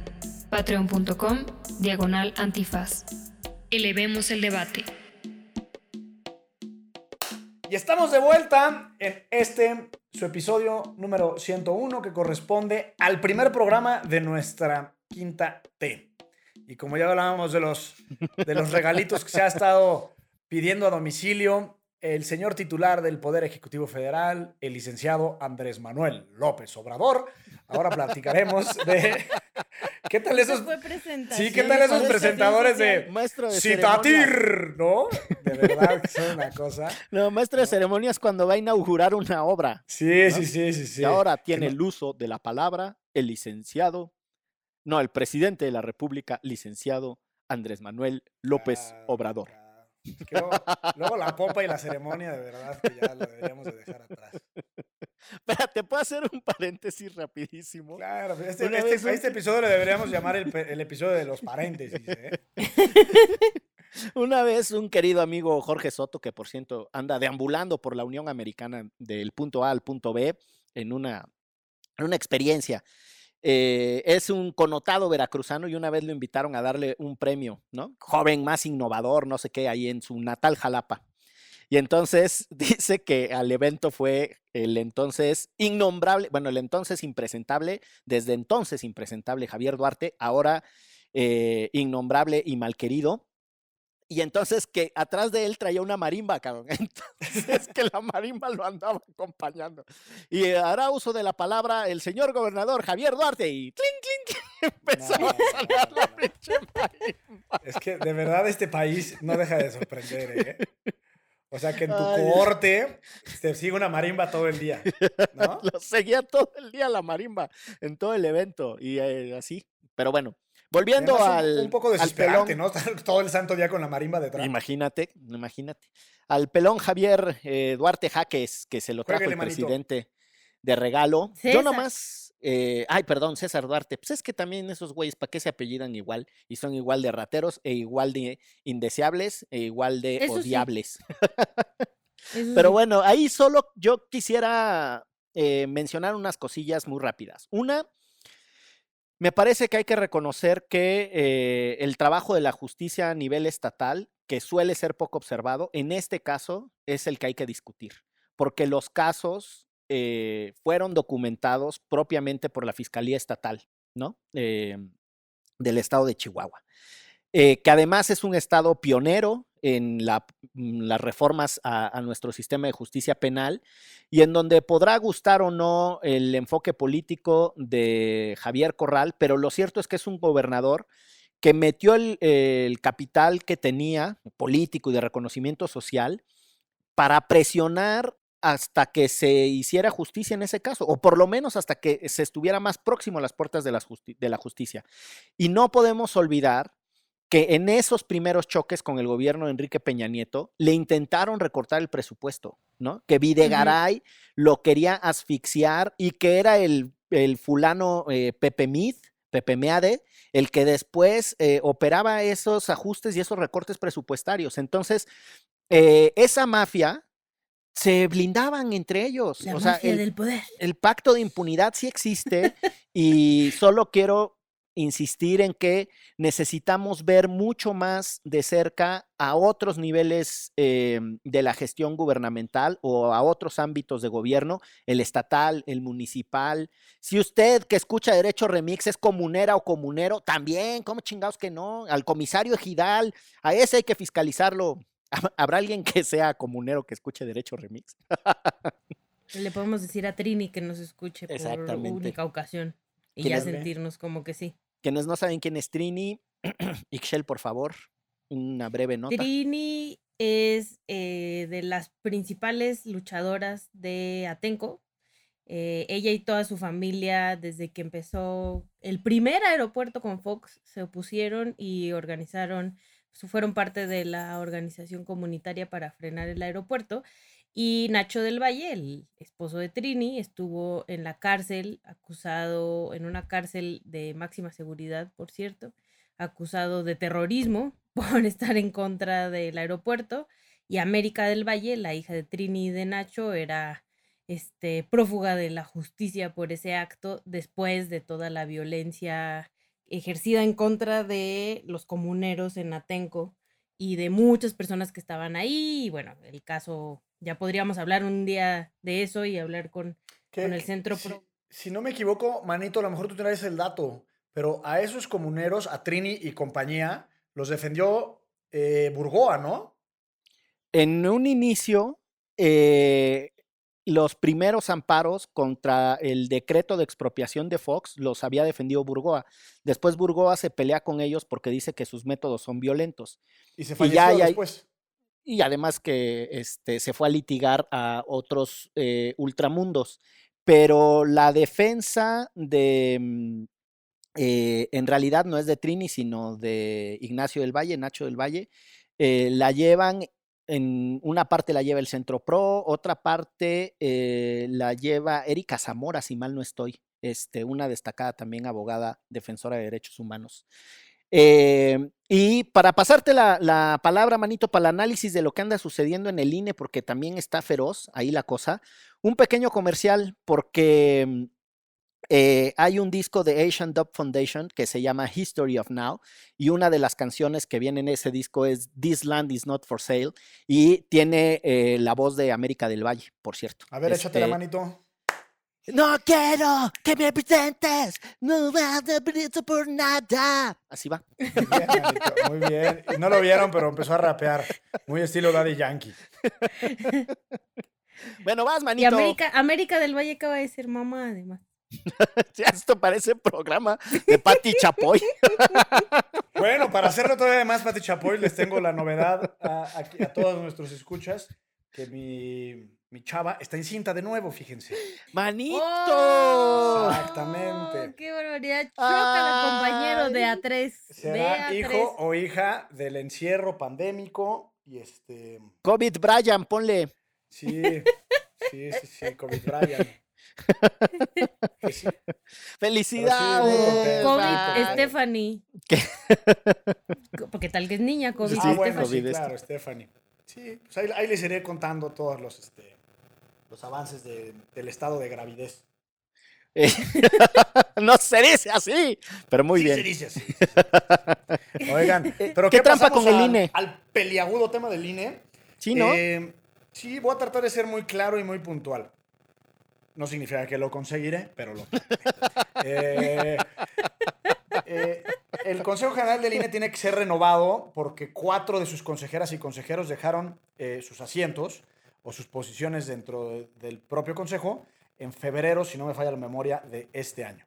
Patreon.com diagonal antifaz. Elevemos el debate. Y estamos de vuelta en este, su episodio número 101, que corresponde al primer programa de nuestra quinta T. Y como ya hablábamos de los, de los regalitos que se ha estado pidiendo a domicilio, el señor titular del Poder Ejecutivo Federal, el licenciado Andrés Manuel López Obrador. Ahora platicaremos <laughs> de... ¿Qué tal esos... Sí, ¿qué tal esos presentadores de... maestro de ceremonias. Citatir, ¿no? De verdad que son una cosa. No, maestro de ceremonias cuando va a inaugurar una obra. Sí, sí, sí, sí, sí. y ahora tiene el uso de la palabra el licenciado, no, el presidente de la República, licenciado Andrés Manuel López Ah, Obrador. Es que luego, luego la popa y la ceremonia, de verdad, que ya lo deberíamos de dejar atrás. Espérate, ¿puedo hacer un paréntesis rapidísimo? Claro, pero este, este- este episodio le deberíamos llamar el episodio de los paréntesis, ¿eh? <laughs> Una vez un querido amigo Jorge Soto, que por cierto anda deambulando por la Unión Americana del punto A al punto B en una, en una experiencia. Eh, es un connotado veracruzano y una vez lo invitaron a darle un premio, ¿no? Joven más innovador, no sé qué, ahí en su natal Jalapa. Y entonces <laughs> dice que al evento fue el entonces innombrable, bueno, el entonces impresentable, desde entonces impresentable Javier Duarte, ahora eh, innombrable y malquerido. Y entonces que atrás de él traía una marimba, cabrón. <laughs> Entonces que la marimba lo andaba acompañando. Y hará uso de la palabra el señor gobernador Javier Duarte y ¡clink, clink! <laughs> Empezaba a sonar la pinche marimba. Es que de verdad este país no deja de sorprender, ¿eh? O sea, que en tu Ay. cohorte te sigue una marimba todo el día, <laughs> ¿no? Lo seguía todo el día la marimba en todo el evento y eh, así. Pero bueno, volviendo Además, al. Un poco al desesperante, pelón- ¿no? <laughs> Estar todo el santo día con la marimba detrás. Imagínate, imagínate. Al pelón Javier eh, Duarte Jaques, que se lo trajo el manito. presidente de regalo. Yo nomás, eh, ay, perdón, César Duarte. Pues es que también esos güeyes, ¿para qué se apellidan igual? Y son igual de rateros, e igual de indeseables, e igual de Eso odiables. <laughs> Pero sí. bueno, ahí solo yo quisiera eh, mencionar unas cosillas muy rápidas. Una, me parece que hay que reconocer que eh, el trabajo de la justicia a nivel estatal, que suele ser poco observado, en este caso es el que hay que discutir, porque los casos eh, fueron documentados propiamente por la Fiscalía Estatal, ¿no? Eh, del estado de Chihuahua. Eh, que además es un estado pionero en mm, las reformas a, nuestro sistema de justicia penal y en donde podrá gustar o no el enfoque político de Javier Corral, pero lo cierto es que es un gobernador que metió el, el capital que tenía político y de reconocimiento social para presionar hasta que se hiciera justicia en ese caso, o por lo menos hasta que se estuviera más próximo a las puertas de la justicia. Y no podemos olvidar que en esos primeros choques con el gobierno de Enrique Peña Nieto le intentaron recortar el presupuesto, ¿no? Que Videgaray lo quería asfixiar y que era el, el fulano eh, Pepe Mid, Pepe Meade, el que después eh, operaba esos ajustes y esos recortes presupuestarios. Entonces, eh, esa mafia se blindaban entre ellos. La o sea, mafia el- del poder. el pacto de impunidad sí existe y solo quiero insistir en que necesitamos ver mucho más de cerca a otros niveles eh, de la gestión gubernamental o a otros ámbitos de gobierno, el estatal, el municipal. Si usted que escucha Derecho Remix es comunera o comunero, también, ¿cómo chingados que no? Al comisario ejidal, a ese hay que fiscalizarlo. <laughs> ¿Habrá alguien que sea comunero que escuche Derecho Remix? Le podemos decir a Trini que nos escuche por única ocasión. Y ¿Quién ya sentirnos como que sí. Quienes no saben quién es Trini, <clears throat> Ixchel, por favor, una breve nota. Trini es eh, de las principales luchadoras de Atenco. Eh, ella y toda su familia, desde que empezó el primer aeropuerto con Fox, se opusieron y organizaron, su- fueron parte de la organización comunitaria para frenar el aeropuerto. Y Nacho del Valle, el esposo de Trini, estuvo en la cárcel, acusado, en una cárcel de máxima seguridad, por cierto, acusado de terrorismo <laughs> por estar en contra del aeropuerto. Y América del Valle, la hija de Trini y de Nacho, era este, prófuga de la justicia por ese acto después de toda la violencia ejercida en contra de los comuneros en Atenco y de muchas personas que estaban ahí. Y bueno, el caso, ya podríamos hablar un día de eso y hablar con, el centro si, pro. si no me equivoco, Manito, a lo mejor tú traes el dato, pero a esos comuneros, a Trini y compañía, los defendió eh, Burgoa, ¿no? En un inicio, eh, los primeros amparos contra el decreto de expropiación de Fox los había defendido Burgoa. Después Burgoa se pelea con ellos porque dice que sus métodos son violentos. Y se falleció ya- después. Y además que este, se fue a litigar a otros eh, ultramundos. Pero la defensa de, mm, eh, en realidad no es de Trini, sino de Ignacio del Valle, Nacho del Valle, eh, la llevan, en una parte la lleva el Centro Pro, otra parte la lleva Erika Zamora, si mal no estoy, este, una destacada también abogada defensora de derechos humanos. Eh, y para pasarte la, la palabra, manito, para el análisis de lo que anda sucediendo en el INE, porque también está feroz ahí la cosa, un pequeño comercial, porque eh, hay un disco de Asian Dub Foundation que se llama History of Now y una de las canciones que viene en ese disco es This Land is Not for Sale y tiene eh, la voz de América del Valle, por cierto. A ver, échate la Este, manito. No quiero que me presentes, no va a prestar por nada. Así va. Muy bien, manito, muy bien. Y no lo vieron, pero empezó a rapear. Muy estilo Daddy Yankee. Bueno, vas, Y manito. América, América del Valle acaba de ser mamá, además. <laughs> Ya esto parece programa de Patti Chapoy. <laughs> Bueno, para hacerlo todavía más, Pati Chapoy, les tengo la novedad a, aquí- a todos nuestros escuchas que mi, mi chava está encinta de nuevo, fíjense. ¡Manito! ¡Oh! Exactamente. ¡Qué barbaridad! Chócala, compañero de Ay. A3. Será de hijo A3. o hija del encierro pandémico y este... COVID Brian, ponle. Sí, sí, sí, sí, COVID Brian. <laughs> Sí, ¡Felicidades! COVID! Stephanie. ¿Qué? Porque tal que es niña, COVID ah, bueno, Stephanie. sí, COVID, claro, Stephanie. Sí, pues ahí, ahí les iré contando todos los, este, los avances de- del estado de gravidez. Eh, <laughs> no se dice así, pero muy Sí bien. se dice así. <laughs> Oigan, pero ¿qué ¿qué, trampa con el al- INE? Al peliagudo tema del INE. Sí, ¿no? Eh, sí, voy a tratar de ser muy claro y muy puntual. No significa que lo conseguiré, pero lo. <laughs> Eh, eh, el Consejo General del INE tiene que ser renovado porque cuatro de sus consejeras y consejeros dejaron eh, sus asientos o sus posiciones dentro de- del propio Consejo en febrero, si no me falla la memoria, de este año.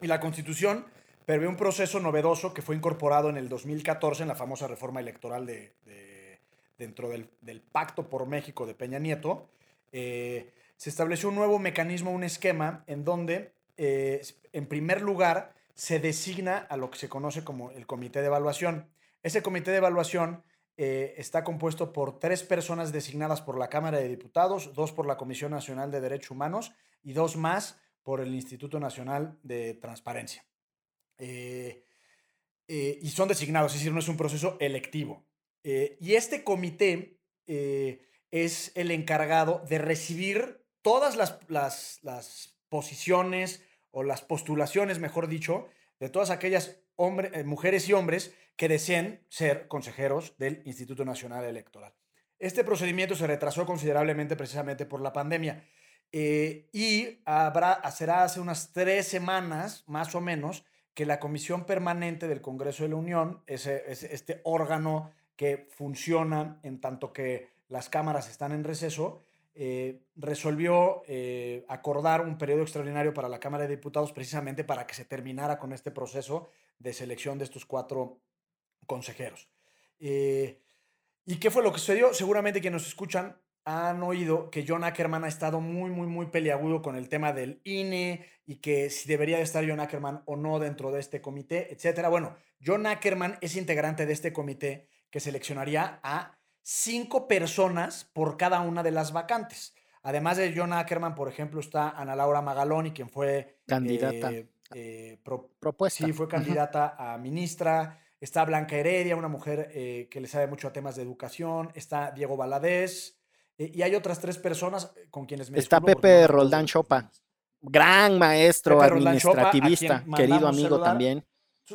y la Constitución prevé un proceso novedoso que fue incorporado en el 2014 en la famosa reforma electoral de, de- dentro del, del Pacto por México de Peña Nieto. Eh, se estableció un nuevo mecanismo, un esquema en donde, eh, en primer lugar, se designa a lo que se conoce como el Comité de Evaluación. Ese Comité de Evaluación eh, está compuesto por tres personas designadas por la Cámara de Diputados, dos por la Comisión Nacional de Derechos Humanos y dos más por el Instituto Nacional de Transparencia. Eh, eh, y son designados, es decir, no es un proceso electivo. Y este comité es el encargado de recibir todas las posiciones o las postulaciones, mejor dicho, de todas aquellas eh, mujeres y hombres que deseen ser consejeros del Instituto Nacional Electoral. Este procedimiento se retrasó considerablemente precisamente por la pandemia. Eh, y habrá, será hace unas tres semanas, más o menos, que la Comisión Permanente del Congreso de la Unión, ese- este órgano que funciona en tanto que las cámaras están en receso, eh, resolvió eh, acordar un periodo extraordinario para la Cámara de Diputados precisamente para que se terminara con este proceso de selección de estos cuatro consejeros. Eh, ¿Y qué fue lo que sucedió? Seguramente quienes nos escuchan han oído que John Ackerman ha estado muy, muy, muy peliagudo con el tema del INE y que si debería de estar John Ackerman o no dentro de este comité, etcétera. Bueno, John Ackerman es integrante de este comité que seleccionaría a cinco personas por cada una de las vacantes. Además de John Ackerman, por ejemplo, está Ana Laura Magaloni, quien fue Candidata. eh, eh, pro- Propuesta. Sí, fue candidata a ministra. Está Blanca Heredia, una mujer eh, que le sabe mucho a temas de educación. Está Diego Valadez. y hay otras tres personas con quienes me Está Pepe Roldán Chopa. Gran maestro Pepe Roldán Chopa, administrativista, querido amigo también.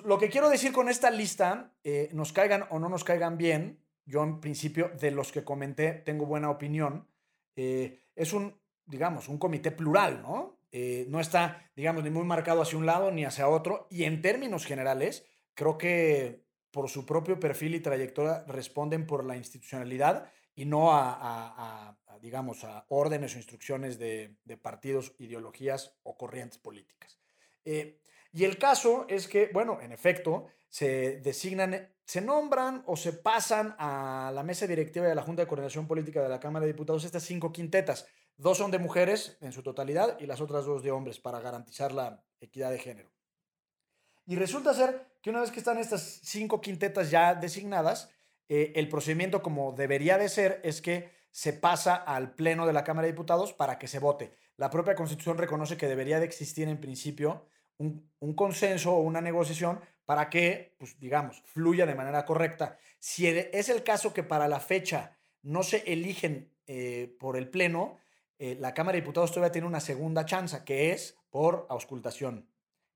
Lo que quiero decir con esta lista, nos caigan o no nos caigan bien, yo en principio de los que comenté tengo buena opinión, eh, es un, digamos, un comité plural, ¿no? Eh, no está, digamos, ni muy marcado hacia un lado ni hacia otro, y en términos generales, creo que por su propio perfil y trayectoria responden por la institucionalidad y no a, digamos, a órdenes o instrucciones de, de partidos, ideologías o corrientes políticas. Eh, y el caso es que, bueno, en efecto, se designan, se nombran o se pasan a la mesa directiva de la Junta de Coordinación Política de la Cámara de Diputados estas cinco quintetas. Dos son de mujeres en su totalidad y las otras dos de hombres para garantizar la equidad de género. Y resulta ser que una vez que están estas cinco quintetas ya designadas, eh, el procedimiento como debería de ser es que se pasa al Pleno de la Cámara de Diputados para que se vote. La propia Constitución reconoce que debería de existir en principio un, un consenso o una negociación para que, pues, digamos, fluya de manera correcta. Si e- es el caso que para la fecha no se eligen eh, por el Pleno, eh, la Cámara de Diputados todavía tiene una segunda chance, que es por auscultación,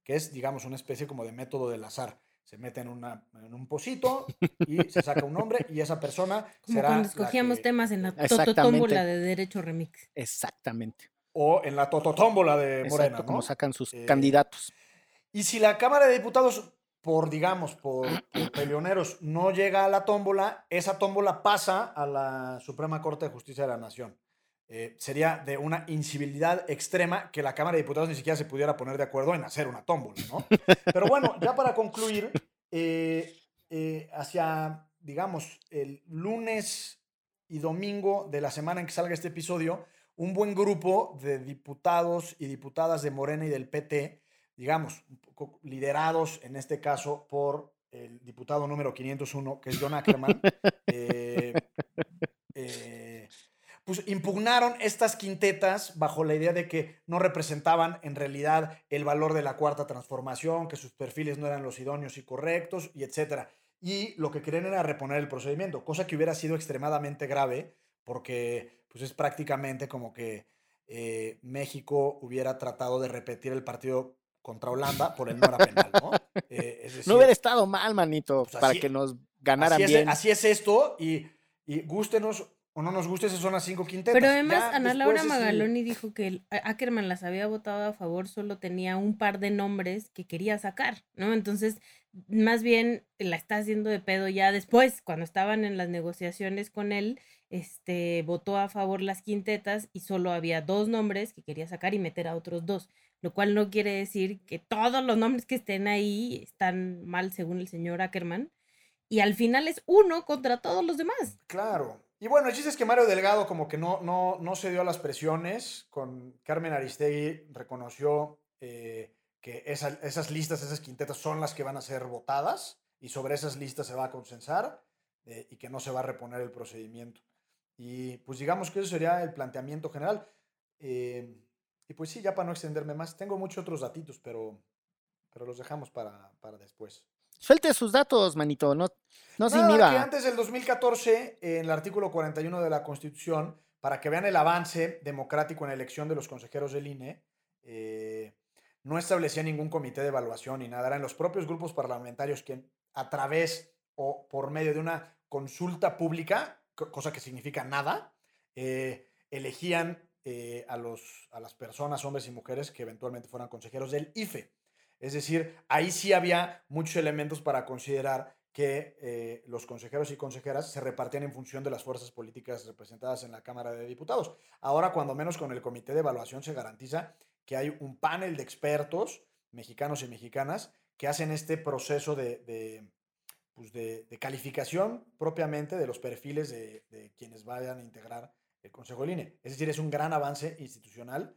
que es, digamos, una especie como de método del azar. Se mete en, una, en un pocito y se saca un nombre y esa persona <laughs> Como será cuando la escogíamos que- temas en la tototómbola de Derecho Remix. Exactamente. o en la tototómbola de Exacto, Morena, ¿no? como sacan sus Eh, candidatos. Y si la Cámara de Diputados, por digamos, por, por peleoneros, no llega a la tómbola, esa tómbola pasa a la Suprema Corte de Justicia de la Nación. Eh, sería de una incivilidad extrema que la Cámara de Diputados ni siquiera se pudiera poner de acuerdo en hacer una tómbola, ¿no? Pero bueno, ya para concluir, eh, eh, hacia, digamos, el lunes y domingo de la semana en que salga este episodio, un buen grupo de diputados y diputadas de Morena y del PT, digamos, un poco liderados en este caso por el diputado número 501, que es John Ackerman, eh, eh, pues impugnaron estas quintetas bajo la idea de que no representaban en realidad el valor de la cuarta transformación, que sus perfiles no eran los idóneos y correctos, y etcétera. Y lo que querían era reponer el procedimiento, cosa que hubiera sido extremadamente grave, porque pues es prácticamente como que eh, México hubiera tratado de repetir el partido contra Holanda por el no era penal, ¿no? <laughs> Eh, es No decir, hubiera estado mal, manito, Pues para así- que nos ganaran así, es, bien. así es esto, y, y gústenos o no nos guste, esas son las cinco quintetas. Pero además, Ya Ana Laura es el- Magaloni dijo que el- Ackerman las había votado a favor, solo tenía un par de nombres que quería sacar, ¿no? Entonces, más bien la está haciendo de pedo ya después, cuando estaban en las negociaciones con él, este, votó a favor las quintetas y solo había dos nombres que quería sacar y meter a otros dos, lo cual no quiere decir que todos los nombres que estén ahí están mal según el señor Ackerman. Y al final es uno contra todos los demás. Claro. Y bueno, el chiste es que Mario Delgado como que no, no, no se dio a las presiones. Con Carmen Aristegui reconoció eh, que esa- esas listas, esas quintetas son las que van a ser votadas y sobre esas listas se va a consensar eh, y que no se va a reponer el procedimiento. Y pues digamos que eso sería el planteamiento general. Eh, y pues sí, ya para no extenderme más, tengo muchos otros datitos, pero, pero los dejamos para, para después. Suelte sus datos, manito, no, no se que inhiba. antes del 2014, en el artículo 41 de la Constitución, para que vean el avance democrático en la elección de los consejeros del INE, eh, no establecía ningún comité de evaluación ni nada. Eran los propios grupos parlamentarios quien, a través o por medio de una consulta pública, co- cosa que significa nada, eh, elegían eh, a, los, a las personas, hombres y mujeres, que eventualmente fueran consejeros del IFE. Es decir, ahí sí había muchos elementos para considerar que eh, los consejeros y consejeras se repartían en función de las fuerzas políticas representadas en la Cámara de Diputados. Ahora, cuando menos con el comité de evaluación, se garantiza que hay un panel de expertos, mexicanos y mexicanas, que hacen este proceso de, de, pues, de- de calificación propiamente de los perfiles de, quienes vayan a integrar el Consejo del. Es decir, es un gran avance institucional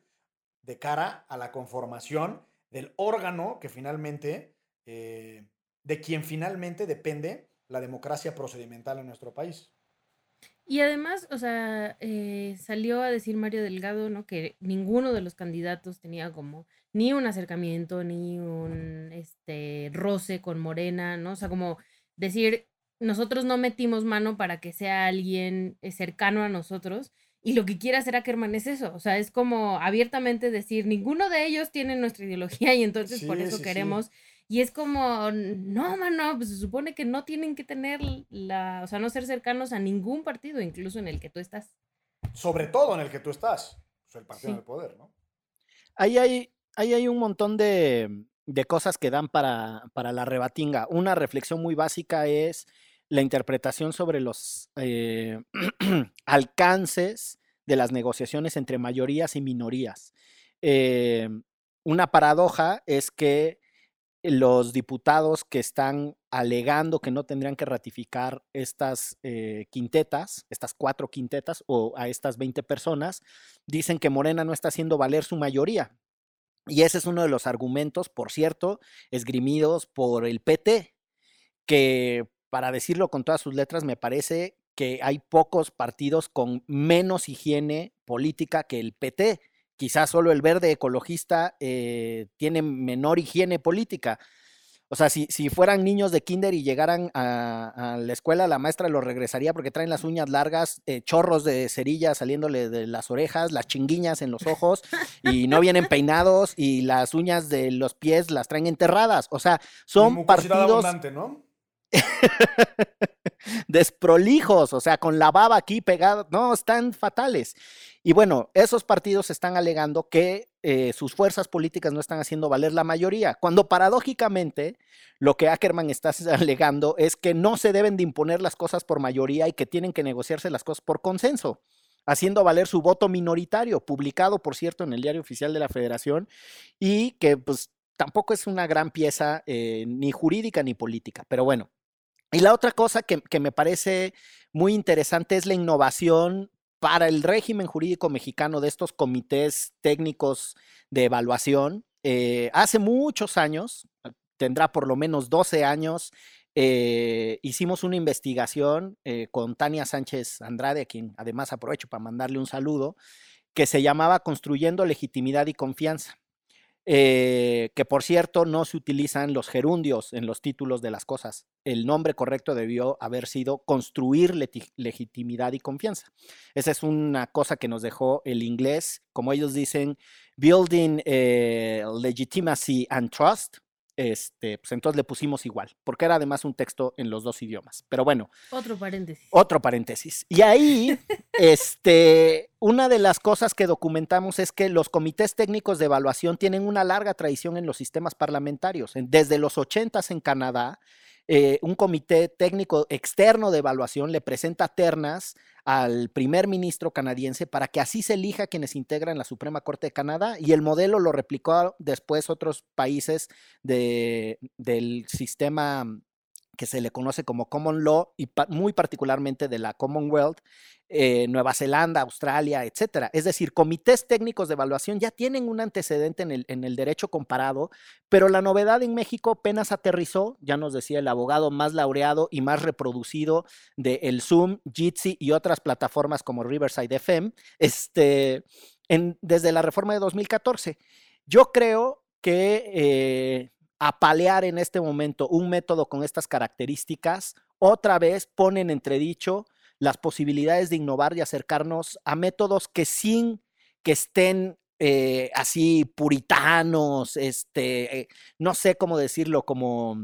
de cara a la conformación del órgano que finalmente, eh, de quien finalmente depende la democracia procedimental en nuestro país. Y además, o sea, eh, salió a decir Mario Delgado, ¿no? Que ninguno de los candidatos tenía como ni un acercamiento, ni un este roce con Morena, ¿no? O sea, como decir, nosotros no metimos mano para que sea alguien eh, cercano a nosotros. Y lo que quiere hacer Ackerman es eso. O sea, es como abiertamente decir, ninguno de ellos tiene nuestra ideología y entonces por eso sí, sí. queremos y es como, no, mano, pues se supone que no tienen que tener la, o sea, no ser cercanos a ningún partido, incluso en el que tú estás. Sobre todo en el que tú estás, pues, el partido Sí. en el poder, ¿no? Ahí hay, ahí hay un montón de, de cosas que dan para, para la rebatinga. Una reflexión muy básica es la interpretación sobre los eh, <clears throat> alcances de las negociaciones entre mayorías y minorías. Eh, una paradoja es que los diputados que están alegando que no tendrían que ratificar estas eh, quintetas, estas cuatro quintetas o a estas 20 personas, dicen que Morena no está haciendo valer su mayoría. Y ese es uno de los argumentos, por cierto, esgrimidos por el PT, que para decirlo con todas sus letras, me parece que hay pocos partidos con menos higiene política que el PT. Quizás solo el verde ecologista eh, tiene menor higiene política. O sea, si, si fueran niños de kinder y llegaran a, a la escuela, la maestra los regresaría porque traen las uñas largas, eh, chorros de cerilla saliéndole de las orejas, las chinguiñas en los ojos y no vienen peinados y las uñas de los pies las traen enterradas. O sea, son partidos abundante, ¿no? <laughs> desprolijos, o sea, con la baba aquí pegada, no, están fatales. Y bueno, esos partidos están alegando que eh, sus fuerzas políticas no están haciendo valer la mayoría, cuando paradójicamente lo que Ackerman está <laughs> alegando es que no se deben de imponer las cosas por mayoría y que tienen que negociarse las cosas por consenso, haciendo valer su voto minoritario, publicado, por cierto, en el diario oficial de la Federación, y que pues tampoco es una gran pieza eh, ni jurídica ni política, pero bueno. Y la otra cosa que, me parece muy interesante es la innovación para el régimen jurídico mexicano de estos comités técnicos de evaluación. Eh, hace muchos años, tendrá por lo menos 12 años, eh, hicimos una investigación eh, con Tania Sánchez Andrade, a quien además aprovecho para mandarle un saludo, que se llamaba Construyendo Legitimidad y Confianza. Eh, que por cierto no se utilizan los gerundios en los títulos de las cosas. El nombre correcto debió haber sido construir legitimidad y confianza. Esa es una cosa que nos dejó el inglés, como ellos dicen, building eh, legitimacy and trust. Este, pues entonces le pusimos igual, porque era además un texto en los dos idiomas. Pero bueno, Otro paréntesis. otro paréntesis. Y ahí, este, una de las cosas que documentamos es que los comités técnicos de evaluación tienen una larga tradición en los sistemas parlamentarios. En- Desde los 80 en Canadá, eh, un comité técnico externo de evaluación le presenta ternas al primer ministro canadiense para que así se elija quienes integran la Suprema Corte de Canadá y el modelo lo replicó después otros países de- del sistema que se le conoce como Common Law y muy particularmente de la Commonwealth, eh, Nueva Zelanda, Australia, etcétera. Es decir, comités técnicos de evaluación ya tienen un antecedente en el, en el derecho comparado, pero la novedad en México apenas aterrizó, ya nos decía el abogado más laureado y más reproducido de el Zoom, Jitsi y otras plataformas como Riverside FM, este, desde la reforma de 2014. Yo creo que eh, apalear en este momento un método con estas características, otra vez pone en entredicho las posibilidades de innovar y acercarnos a métodos que sin que estén eh, así puritanos, este, eh, no sé cómo decirlo, como,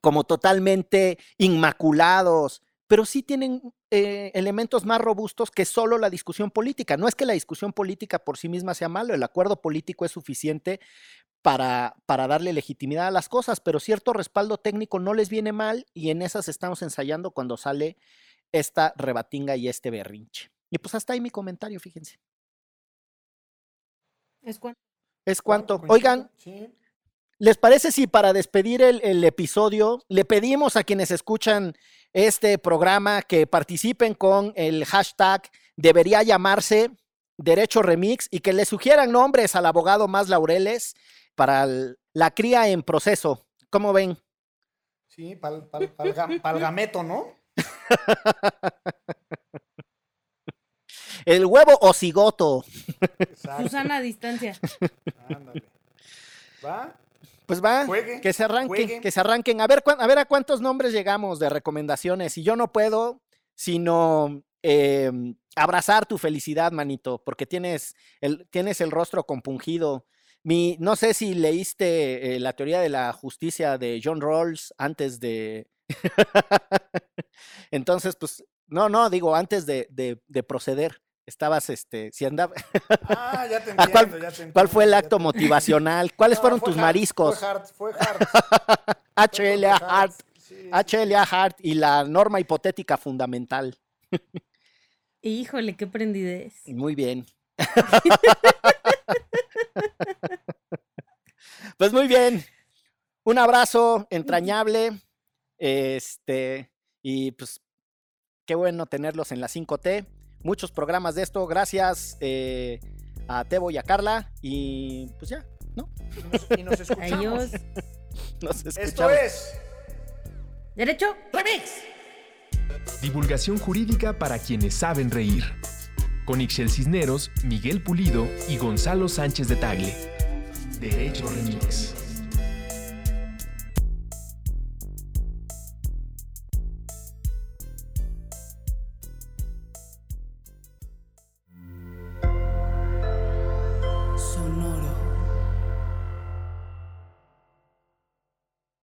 como totalmente inmaculados, pero sí tienen eh, elementos más robustos que solo la discusión política. No es que la discusión política por sí misma sea malo, el acuerdo político es suficiente para, para darle legitimidad a las cosas, pero cierto respaldo técnico no les viene mal y en esas estamos ensayando cuando sale esta rebatinga y este berrinche. Y pues hasta ahí mi comentario, fíjense. Es cuan- Es cuanto. Coincido, Oigan, Sí. ¿les parece si para despedir el, el episodio le pedimos a quienes escuchan este programa que participen con el hashtag debería llamarse Derecho Remix y que le sugieran nombres al abogado más laureles para el- la cría en proceso? ¿Cómo ven? Sí, pal, pal, palga- palgameto, ¿no? <laughs> El huevo o cigoto. Susana a distancia. Ándale. ¿Va? Pues va, Juegue, que se arranquen, juegue. que se arranquen. A ver, a ver a cuántos nombres llegamos de recomendaciones. Y yo no puedo, sino em, abrazar tu felicidad, manito, porque tienes el, tienes el rostro compungido. Mi, no sé si leíste eh, la teoría de la justicia de John Rawls antes de. <laughs> Entonces, pues, no, no, digo, antes de, de- de proceder. Estabas, este, si andaba. Ah, ya te <laughs> ¿A entiendo, cuál- ya te entiendo. ¿Cuál fue el acto te- motivacional? ¿Cuáles No, fueron fue tus hard, mariscos? Fue hard, <laughs> fue hard. H.L.A. Hart. Sí, sí, H.L.A. Hart y la norma hipotética fundamental. Híjole, qué prendidez. Muy bien. <laughs> pues muy bien. Un abrazo entrañable. Este, y pues qué bueno tenerlos en la 5T. Muchos programas de esto. Gracias eh, a Tebo y a Carla. Y pues ya, ¿no? Y nos, y nos escuchamos. Adiós. <laughs> Nos Esto es Derecho. Remix. Divulgación jurídica para quienes saben reír. Con Ixel Cisneros, Miguel Pulido y Gonzalo Sánchez de Tagle. Derecho Remix.